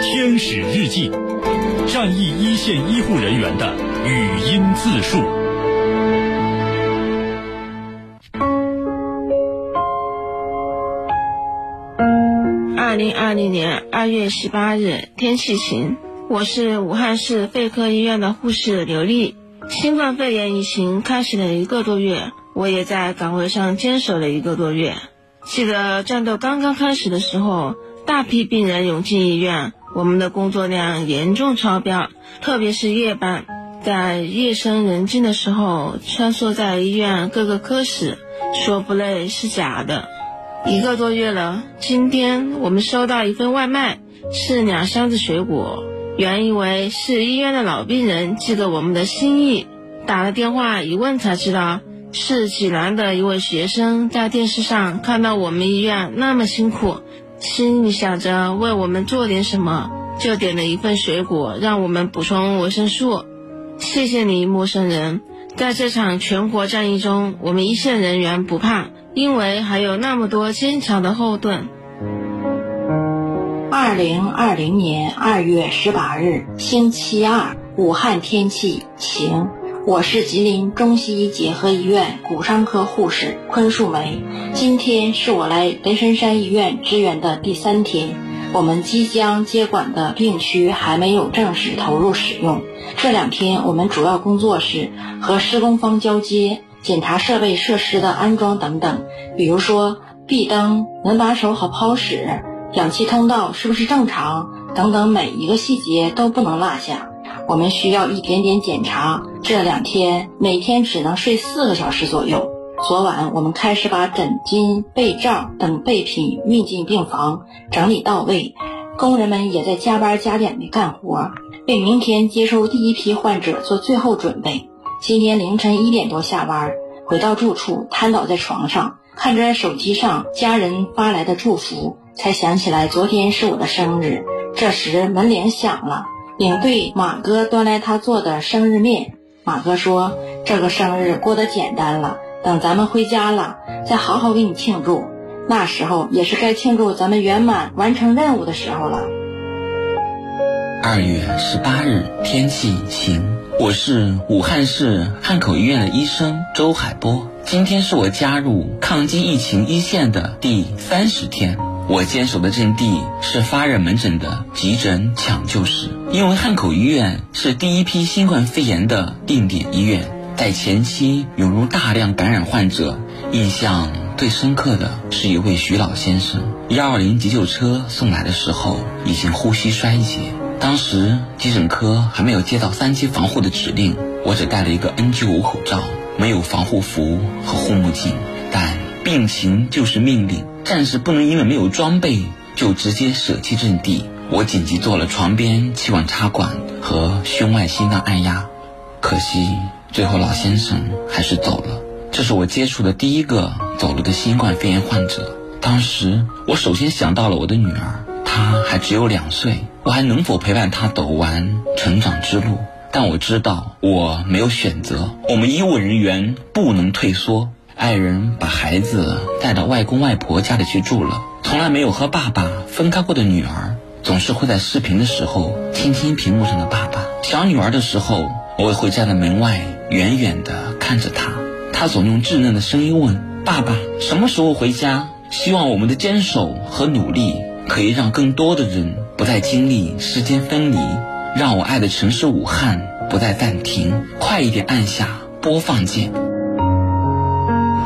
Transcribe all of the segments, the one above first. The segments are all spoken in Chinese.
天使日记，战役一线医护人员的语音自述。二零二零年二月十八日，天气晴。我是武汉市肺科医院的护士刘丽。新冠肺炎疫情开始了一个多月，我也在岗位上坚守了一个多月。记得战斗刚刚开始的时候，大批病人涌进医院，我们的工作量严重超标，特别是夜班，在夜深人静的时候穿梭在医院各个科室，说不累是假的。一个多月了，今天我们收到一份外卖，是两箱子水果，原以为是医院的老病人寄给我们的心意，打了电话一问才知道。是济南的一位学生在电视上看到我们医院那么辛苦，心里想着为我们做点什么，就点了一份水果让我们补充维生素。谢谢你，陌生人。在这场全国战役中，我们一线人员不怕，因为还有那么多坚强的后盾。二零二零年二月十八日，星期二，武汉天气晴。我是吉林中西医结合医院骨伤科护士昆树梅。今天是我来雷神山医院支援的第三天，我们即将接管的病区还没有正式投入使用。这两天我们主要工作是和施工方交接、检查设备设施的安装等等，比如说壁灯、门把手和抛矢、氧气通道是不是正常等等，每一个细节都不能落下。我们需要一点点检查。这两天每天只能睡四个小时左右。昨晚我们开始把枕巾、被罩等备品运进病房，整理到位。工人们也在加班加点的干活，为明天接收第一批患者做最后准备。今天凌晨一点多下班，回到住处，瘫倒在床上，看着手机上家人发来的祝福，才想起来昨天是我的生日。这时门铃响了。领队马哥端来他做的生日面。马哥说：“这个生日过得简单了，等咱们回家了，再好好给你庆祝。那时候也是该庆祝咱们圆满完成任务的时候了。”二月十八日，天气晴。我是武汉市汉口医院的医生周海波。今天是我加入抗击疫情一线的第三十天。我坚守的阵地是发热门诊的急诊抢救室，因为汉口医院是第一批新冠肺炎的定点医院，在前期涌入大量感染患者，印象最深刻的是一位徐老先生。幺二零急救车送来的时候，已经呼吸衰竭，当时急诊科还没有接到三级防护的指令，我只戴了一个 N95 口罩，没有防护服和护目镜，但病情就是命令。暂时不能因为没有装备就直接舍弃阵地。我紧急做了床边气管插管和胸外心脏按压，可惜最后老先生还是走了。这是我接触的第一个走了的新冠肺炎患者。当时我首先想到了我的女儿，她还只有两岁，我还能否陪伴她走完成长之路？但我知道我没有选择，我们医务人员不能退缩。爱人把孩子带到外公外婆家里去住了，从来没有和爸爸分开过的女儿，总是会在视频的时候听听屏幕上的爸爸。想女儿的时候，我也会站在门外远远地看着她。她总用稚嫩的声音问：“爸爸什么时候回家？”希望我们的坚守和努力可以让更多的人不再经历时间分离，让我爱的城市武汉不再暂停。快一点按下播放键。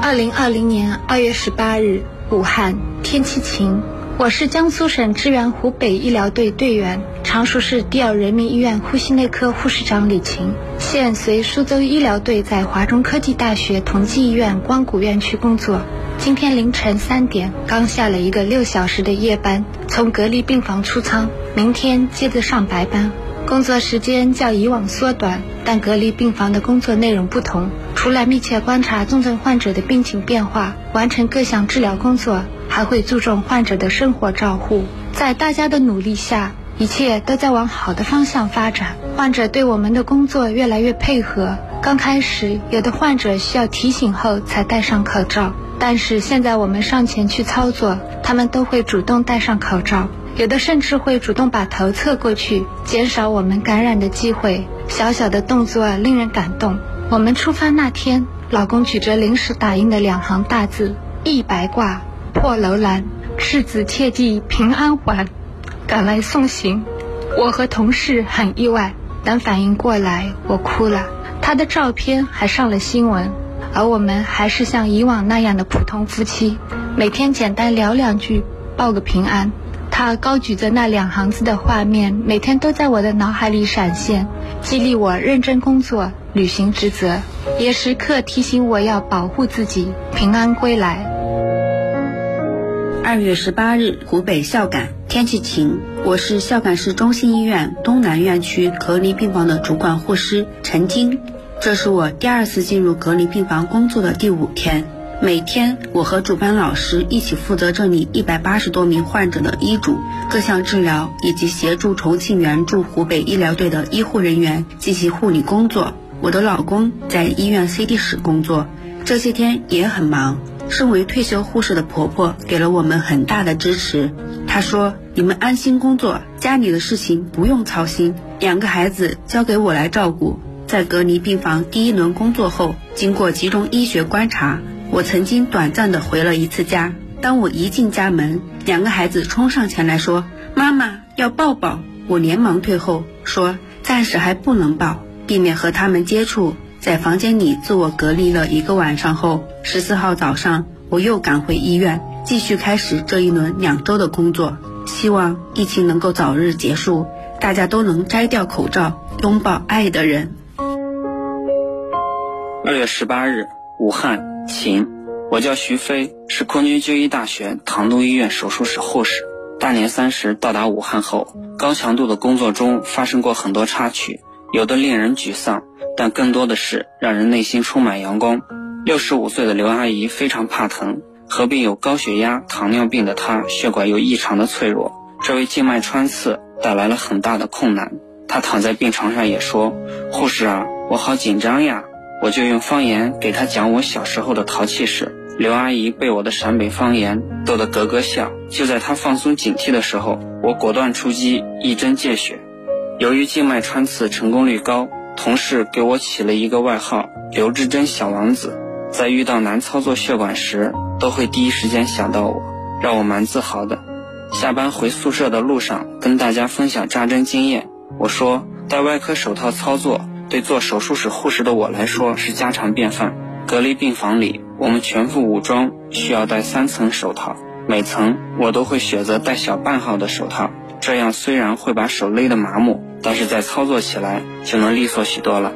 二零二零年二月十八日，武汉天气晴。我是江苏省支援湖北医疗队队员，常熟市第二人民医院呼吸内科护士长李晴，现随苏州医疗队在华中科技大学同济医院光谷院区工作。今天凌晨三点，刚下了一个六小时的夜班，从隔离病房出舱，明天接着上白班。工作时间较以往缩短，但隔离病房的工作内容不同。除了密切观察重症患者的病情变化，完成各项治疗工作，还会注重患者的生活照护。在大家的努力下，一切都在往好的方向发展。患者对我们的工作越来越配合。刚开始，有的患者需要提醒后才戴上口罩，但是现在我们上前去操作，他们都会主动戴上口罩。有的甚至会主动把头侧过去，减少我们感染的机会。小小的动作令人感动。我们出发那天，老公举着临时打印的两行大字：“一白挂破楼兰，赤子切记平安还”，赶来送行。我和同事很意外，等反应过来，我哭了。他的照片还上了新闻，而我们还是像以往那样的普通夫妻，每天简单聊两句，报个平安。他高举着那两行字的画面，每天都在我的脑海里闪现，激励我认真工作、履行职责，也时刻提醒我要保护自己，平安归来。二月十八日，湖北孝感，天气晴。我是孝感市中心医院东南院区隔离病房的主管护师陈晶，这是我第二次进入隔离病房工作的第五天。每天，我和主班老师一起负责这里一百八十多名患者的医嘱、各项治疗，以及协助重庆援助湖北医疗队的医护人员进行护理工作。我的老公在医院 CT 室工作，这些天也很忙。身为退休护士的婆婆给了我们很大的支持。她说：“你们安心工作，家里的事情不用操心，两个孩子交给我来照顾。”在隔离病房第一轮工作后，经过集中医学观察。我曾经短暂的回了一次家，当我一进家门，两个孩子冲上前来说：“妈妈要抱抱。”我连忙退后，说：“暂时还不能抱，避免和他们接触。”在房间里自我隔离了一个晚上后，十四号早上我又赶回医院，继续开始这一轮两周的工作。希望疫情能够早日结束，大家都能摘掉口罩，拥抱爱的人。二月十八日，武汉。晴，我叫徐飞，是空军军医大学唐都医院手术室护士。大年三十到达武汉后，高强度的工作中发生过很多插曲，有的令人沮丧，但更多的是让人内心充满阳光。六十五岁的刘阿姨非常怕疼，合并有高血压、糖尿病的她，血管又异常的脆弱，这位静脉穿刺带来了很大的困难。她躺在病床上也说：“护士啊，我好紧张呀。”我就用方言给她讲我小时候的淘气事，刘阿姨被我的陕北方言逗得咯咯笑。就在她放松警惕的时候，我果断出击，一针见血。由于静脉穿刺成功率高，同事给我起了一个外号“刘志珍小王子”。在遇到难操作血管时，都会第一时间想到我，让我蛮自豪的。下班回宿舍的路上，跟大家分享扎针经验。我说，戴外科手套操作。对做手术室护士的我来说是家常便饭。隔离病房里，我们全副武装，需要戴三层手套，每层我都会选择戴小半号的手套。这样虽然会把手勒得麻木，但是在操作起来就能利索许多了。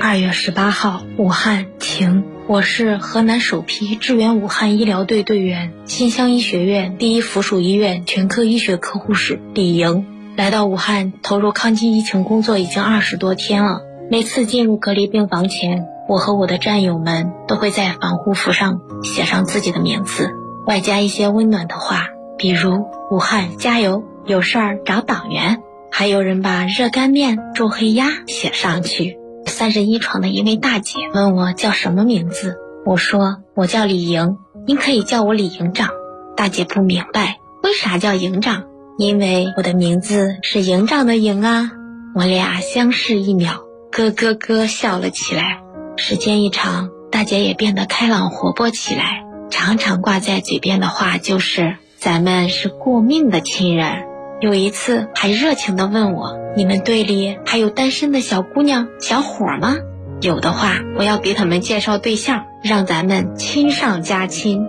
二月十八号，武汉晴。我是河南首批支援武汉医疗队队员，新乡医学院第一附属医院全科医学科护士李莹。来到武汉投入抗击疫情工作已经二十多天了。每次进入隔离病房前，我和我的战友们都会在防护服上写上自己的名字，外加一些温暖的话，比如“武汉加油，有事儿找党员”。还有人把热干面、周黑鸭写上去。三十一床的一位大姐问我叫什么名字，我说我叫李莹，您可以叫我李营长。大姐不明白为啥叫营长。因为我的名字是营长的营啊，我俩相视一秒，咯咯咯笑了起来。时间一长，大姐也变得开朗活泼起来，常常挂在嘴边的话就是“咱们是过命的亲人”。有一次还热情地问我：“你们队里还有单身的小姑娘、小伙吗？有的话，我要给他们介绍对象，让咱们亲上加亲。”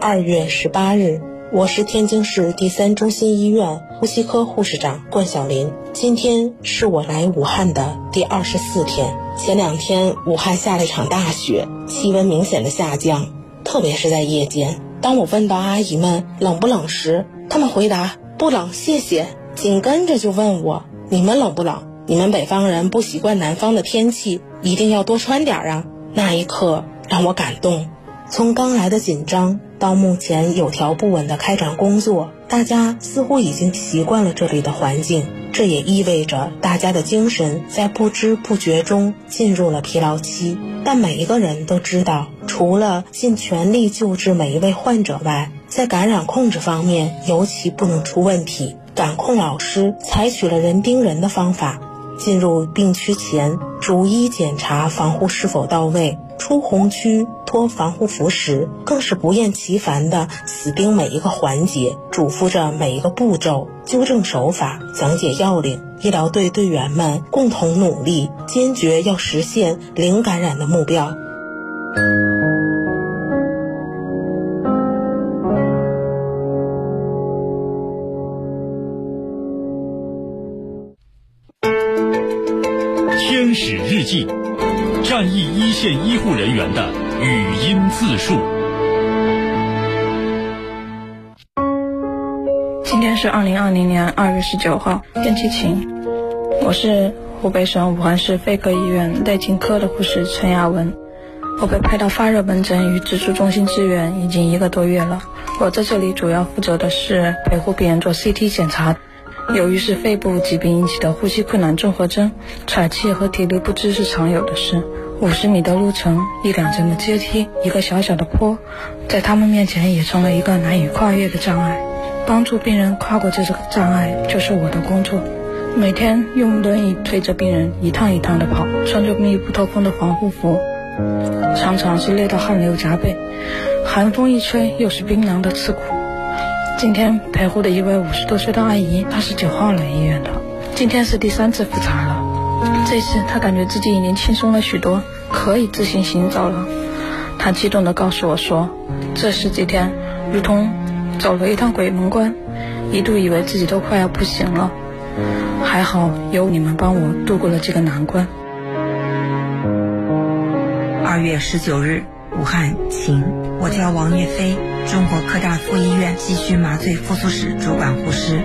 二月十八日。我是天津市第三中心医院呼吸科护士长冠晓林。今天是我来武汉的第二十四天。前两天武汉下了一场大雪，气温明显的下降，特别是在夜间。当我问到阿姨们冷不冷时，他们回答不冷，谢谢。紧跟着就问我你们冷不冷？你们北方人不习惯南方的天气，一定要多穿点啊。那一刻让我感动。从刚来的紧张到目前有条不紊的开展工作，大家似乎已经习惯了这里的环境。这也意味着大家的精神在不知不觉中进入了疲劳期。但每一个人都知道，除了尽全力救治每一位患者外，在感染控制方面尤其不能出问题。感控老师采取了人盯人的方法，进入病区前逐一检查防护是否到位。出红区脱防护服时，更是不厌其烦地死盯每一个环节，嘱咐着每一个步骤，纠正手法，讲解要领。医疗队队员们共同努力，坚决要实现零感染的目标。记。战役一线医护人员的语音自述。今天是二零二零年二月十九号，天气晴。我是湖北省武汉市肺科医院内镜科的护士陈亚文。我被派到发热门诊与指数中心支援已经一个多月了。我在这里主要负责的是陪护病人做 CT 检查。由于是肺部疾病引起的呼吸困难综合征，喘气和体力不支是常有的事。五十米的路程，一两层的阶梯，一个小小的坡，在他们面前也成了一个难以跨越的障碍。帮助病人跨过这个障碍，就是我的工作。每天用轮椅推着病人一趟一趟的跑，穿着密不透风的防护服，常常是累到汗流浃背，寒风一吹又是冰凉的刺骨。今天陪护的一位五十多岁的阿姨，她是九号来医院的，今天是第三次复查了。这次她感觉自己已经轻松了许多，可以自行行走了。她激动地告诉我说：“这十几天如同走了一趟鬼门关，一度以为自己都快要不行了，还好有你们帮我度过了这个难关。”二月十九日，武汉晴。我叫王叶飞。中国科大附医院急需麻醉复苏室主管护师。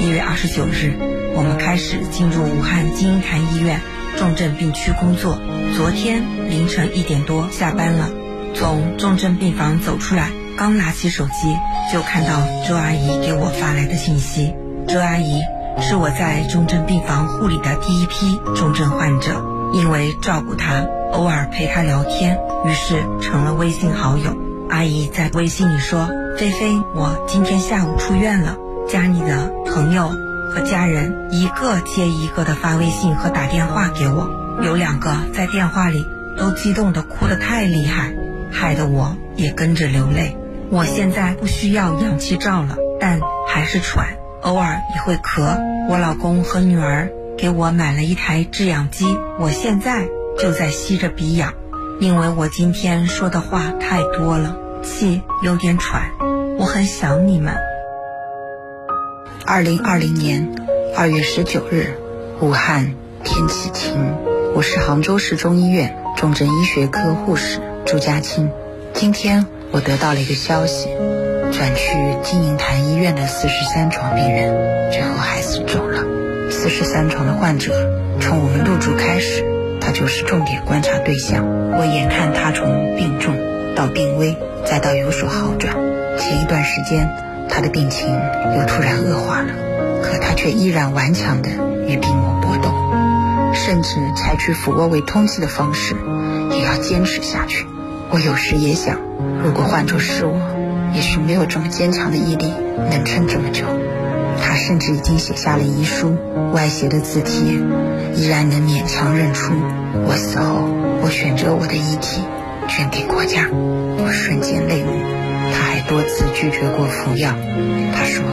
一月二十九日，我们开始进入武汉金银潭医院重症病区工作。昨天凌晨一点多下班了，从重症病房走出来，刚拿起手机就看到周阿姨给我发来的信息。周阿姨是我在重症病房护理的第一批重症患者，因为照顾她，偶尔陪她聊天，于是成了微信好友。阿姨在微信里说：“菲菲，我今天下午出院了。家里的朋友和家人一个接一个的发微信和打电话给我，有两个在电话里都激动的哭得太厉害，害得我也跟着流泪。我现在不需要氧气罩了，但还是喘，偶尔也会咳。我老公和女儿给我买了一台制氧机，我现在就在吸着鼻氧。”因为我今天说的话太多了，气有点喘，我很想你们。二零二零年二月十九日，武汉天气晴。我是杭州市中医院重症医学科护士朱佳青。今天我得到了一个消息，转去金银潭医院的四十三床病人最后还是走了。四十三床的患者，从我们入住开始。就是重点观察对象。我眼看他从病重到病危，再到有所好转。前一段时间，他的病情又突然恶化了，可他却依然顽强地与病魔搏斗，甚至采取俯卧位通气的方式，也要坚持下去。我有时也想，如果换作是我，也许没有这么坚强的毅力能撑这么久。他甚至已经写下了遗书，歪斜的字体依然能勉强认出。我死后，我选择我的遗体捐给国家。我瞬间泪目。他还多次拒绝过服药。他说：“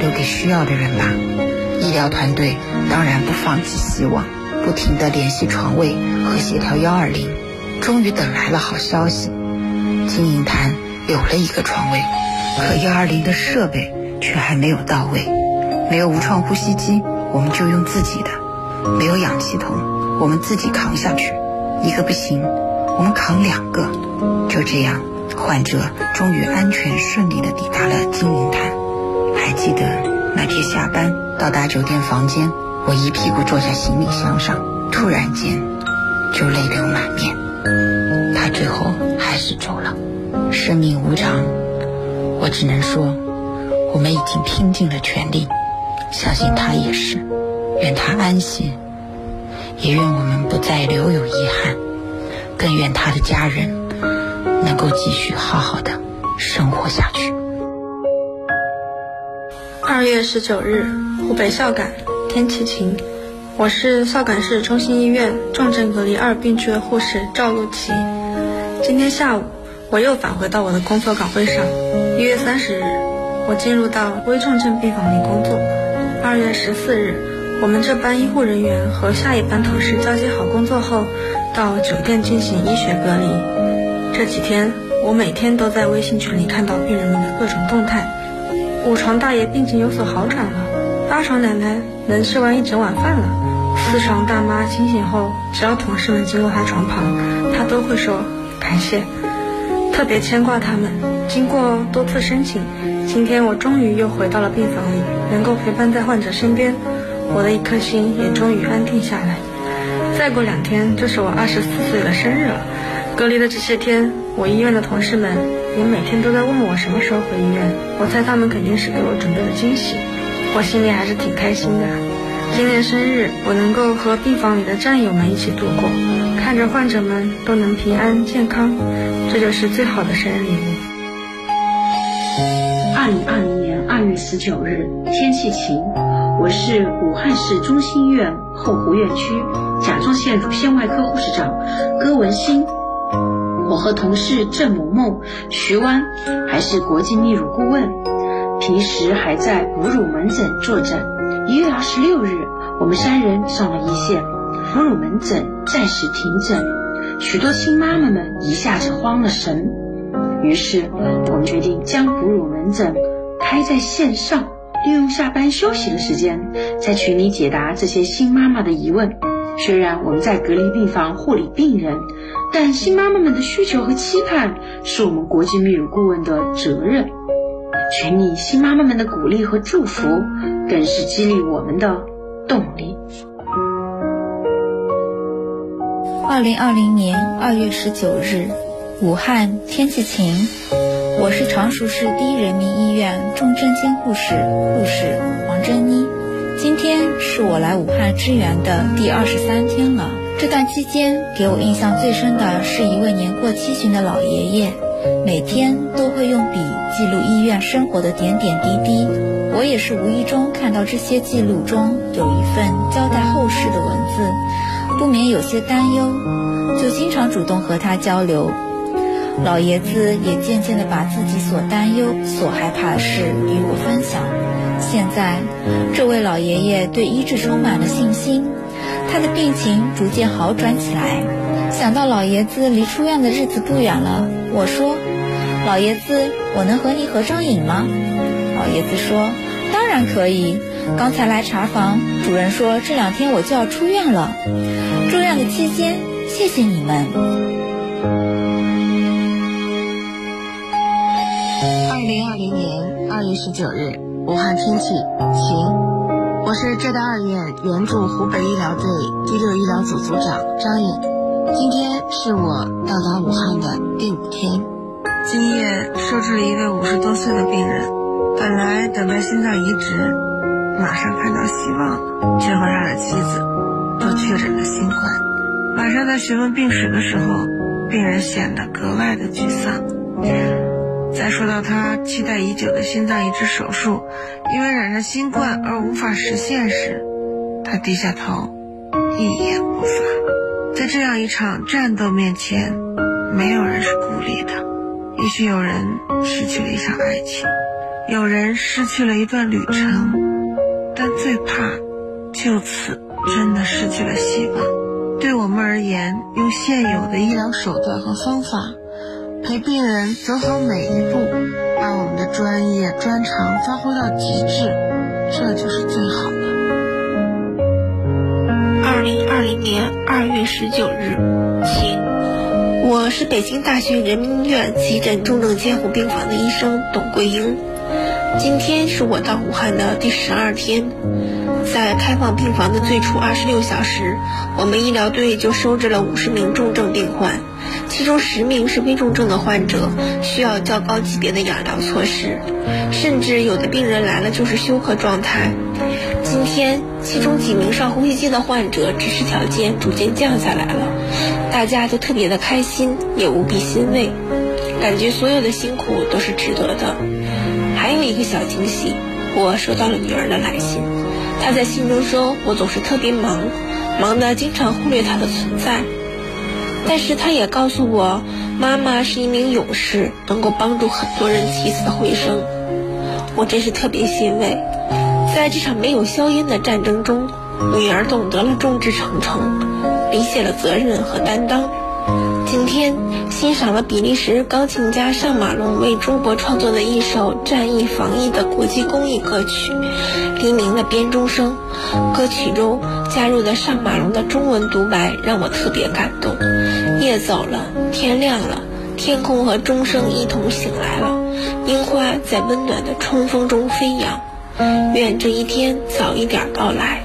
留给需要的人吧。”医疗团队当然不放弃希望，不停地联系床位和协调幺二零。终于等来了好消息，金银潭有了一个床位，可幺二零的设备却还没有到位。没有无创呼吸机，我们就用自己的；没有氧气筒，我们自己扛下去。一个不行，我们扛两个。就这样，患者终于安全顺利地抵达了金银潭。还记得那天下班到达酒店房间，我一屁股坐在行李箱上，突然间就泪流满面。他最后还是走了。生命无常，我只能说，我们已经拼尽了全力。相信他也是，愿他安息，也愿我们不再留有遗憾，更愿他的家人能够继续好好的生活下去。二月十九日，湖北孝感，天气晴。我是孝感市中心医院重症隔离二病区的护士赵露琪。今天下午，我又返回到我的工作岗位上。一月三十日，我进入到危重症病房里工作。二月十四日，我们这班医护人员和下一班同事交接好工作后，到酒店进行医学隔离。这几天，我每天都在微信群里看到病人们的各种动态。五床大爷病情有所好转了，八床奶奶能吃完一整碗饭了。四床大妈清醒后，只要同事们经过她床旁，她都会说感谢，特别牵挂他们。经过多次申请，今天我终于又回到了病房里，能够陪伴在患者身边，我的一颗心也终于安定下来。再过两天就是我二十四岁的生日了，隔离的这些天，我医院的同事们也每天都在问我什么时候回医院，我猜他们肯定是给我准备了惊喜，我心里还是挺开心的。今年生日，我能够和病房里的战友们一起度过，看着患者们都能平安健康，这就是最好的生日礼物。二零二零年二月十九日，天气晴，我是武汉市中心医院后湖院区甲状腺乳腺外科护士长戈文新。我和同事郑萌萌、徐湾还是国际泌乳顾问，平时还在哺乳门诊坐诊。一月二十六日，我们三人上了一线，哺乳门诊暂时停诊，许多亲妈妈们一下子慌了神。于是，我们决定将哺乳门诊开在线上，利用下班休息的时间，在群里解答这些新妈妈的疑问。虽然我们在隔离病房护理病人，但新妈妈们的需求和期盼是我们国际泌乳顾问的责任。群里新妈妈们的鼓励和祝福，更是激励我们的动力。二零二零年二月十九日，武汉天气晴。我是常熟市第一人民医院重症监护室护士王珍妮。今天是我来武汉支援的第二十三天了。这段期间，给我印象最深的是一位年过七旬的老爷爷。每天都会用笔记录医院生活的点点滴滴，我也是无意中看到这些记录中有一份交代后事的文字，不免有些担忧，就经常主动和他交流。老爷子也渐渐地把自己所担忧、所害怕的事与我分享。现在，这位老爷爷对医治充满了信心，他的病情逐渐好转起来。想到老爷子离出院的日子不远了。我说：“老爷子，我能和你合张影吗？”老爷子说：“当然可以。刚才来查房，主任说这两天我就要出院了。住院的期间，谢谢你们。”二零年二月十九日，武汉天气晴。我是浙大二院援助湖北医疗队第六医疗组组长张颖。今天是我到达武汉的第五天。今夜收治了一位五十多岁的病人，本来等待心脏移植，马上看到希望，却和他的妻子都确诊了新冠。晚上在询问病史的时候，病人显得格外的沮丧。在说到他期待已久的心脏移植手术因为染上新冠而无法实现时，他低下头，一言不发。在这样一场战斗面前，没有人是孤立的。也许有人失去了一场爱情，有人失去了一段旅程，但最怕就此真的失去了希望。对我们而言，用现有的医疗手段和方法，陪病人走好每一步，把我们的专业专长发挥到极致，这就是最好的。二零二零年二月十九日，晴。我是北京大学人民医院急诊重症监护病房的医生董桂英。今天是我到武汉的第十二天。在开放病房的最初二十六小时，我们医疗队就收治了五十名重症病患，其中十名是危重症的患者，需要较高级别的养疗措施，甚至有的病人来了就是休克状态。今天，其中几名上呼吸机的患者知识条件逐渐降下来了，大家都特别的开心，也无比欣慰，感觉所有的辛苦都是值得的。还有一个小惊喜，我收到了女儿的来信。他在信中说我总是特别忙，忙得经常忽略她的存在。但是他也告诉我，妈妈是一名勇士，能够帮助很多人起死回生。我真是特别欣慰，在这场没有硝烟的战争中，女儿懂得了众志成城，理解了责任和担当。今天欣赏了比利时钢琴家尚马龙为中国创作的一首战役防疫的国际公益歌曲《黎明的编钟声》，歌曲中加入的尚马龙的中文独白让我特别感动。夜走了，天亮了，天空和钟声一同醒来了，樱花在温暖的春风中飞扬。愿这一天早一点到来。